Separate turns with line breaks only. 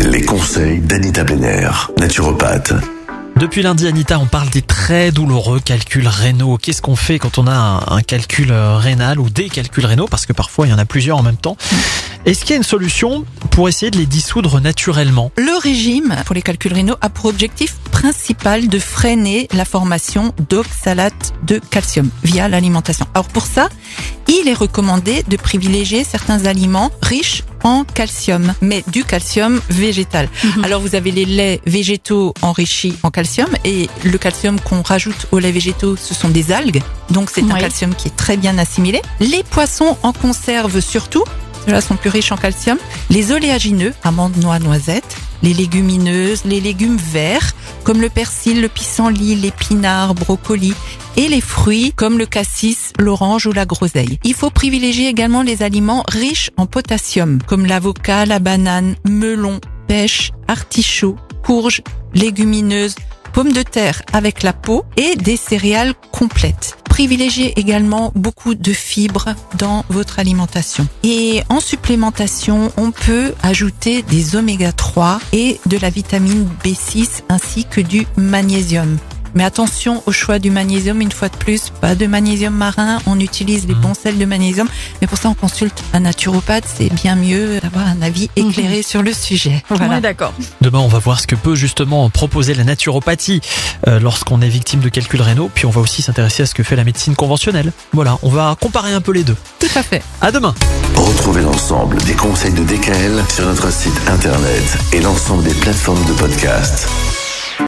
Les conseils d'Anita Benner, naturopathe.
Depuis lundi, Anita, on parle des très douloureux calculs rénaux. Qu'est-ce qu'on fait quand on a un, un calcul euh, rénal ou des calculs rénaux? Parce que parfois, il y en a plusieurs en même temps. Est-ce qu'il y a une solution pour essayer de les dissoudre naturellement
Le régime pour les calculs rénaux a pour objectif principal de freiner la formation d'oxalate de calcium via l'alimentation. Alors pour ça, il est recommandé de privilégier certains aliments riches en calcium, mais du calcium végétal. Alors vous avez les laits végétaux enrichis en calcium et le calcium qu'on rajoute aux laits végétaux, ce sont des algues. Donc c'est un calcium qui est très bien assimilé. Les poissons en conserve surtout, ceux-là sont plus riches en calcium. Les oléagineux, amandes, noix, noisettes. Les légumineuses, les légumes verts, comme le persil, le pissenlit, l'épinard, brocoli. Et les fruits, comme le cassis, l'orange ou la groseille. Il faut privilégier également les aliments riches en potassium, comme l'avocat, la banane, melon, pêche, artichaut, courge, légumineuses, pommes de terre avec la peau et des céréales complètes. Privilégiez également beaucoup de fibres dans votre alimentation. Et en supplémentation, on peut ajouter des oméga 3 et de la vitamine B6 ainsi que du magnésium. Mais attention au choix du magnésium, une fois de plus, pas de magnésium marin, on utilise les bons sels de magnésium, mais pour ça on consulte un naturopathe, c'est bien mieux d'avoir un avis éclairé sur le sujet. Voilà.
Ouais, d'accord.
Demain, on va voir ce que peut justement proposer la naturopathie euh, lorsqu'on est victime de calculs rénaux. Puis on va aussi s'intéresser à ce que fait la médecine conventionnelle. Voilà, on va comparer un peu les deux.
Tout à fait.
À demain
Retrouvez l'ensemble des conseils de DKL sur notre site internet et l'ensemble des plateformes de podcast.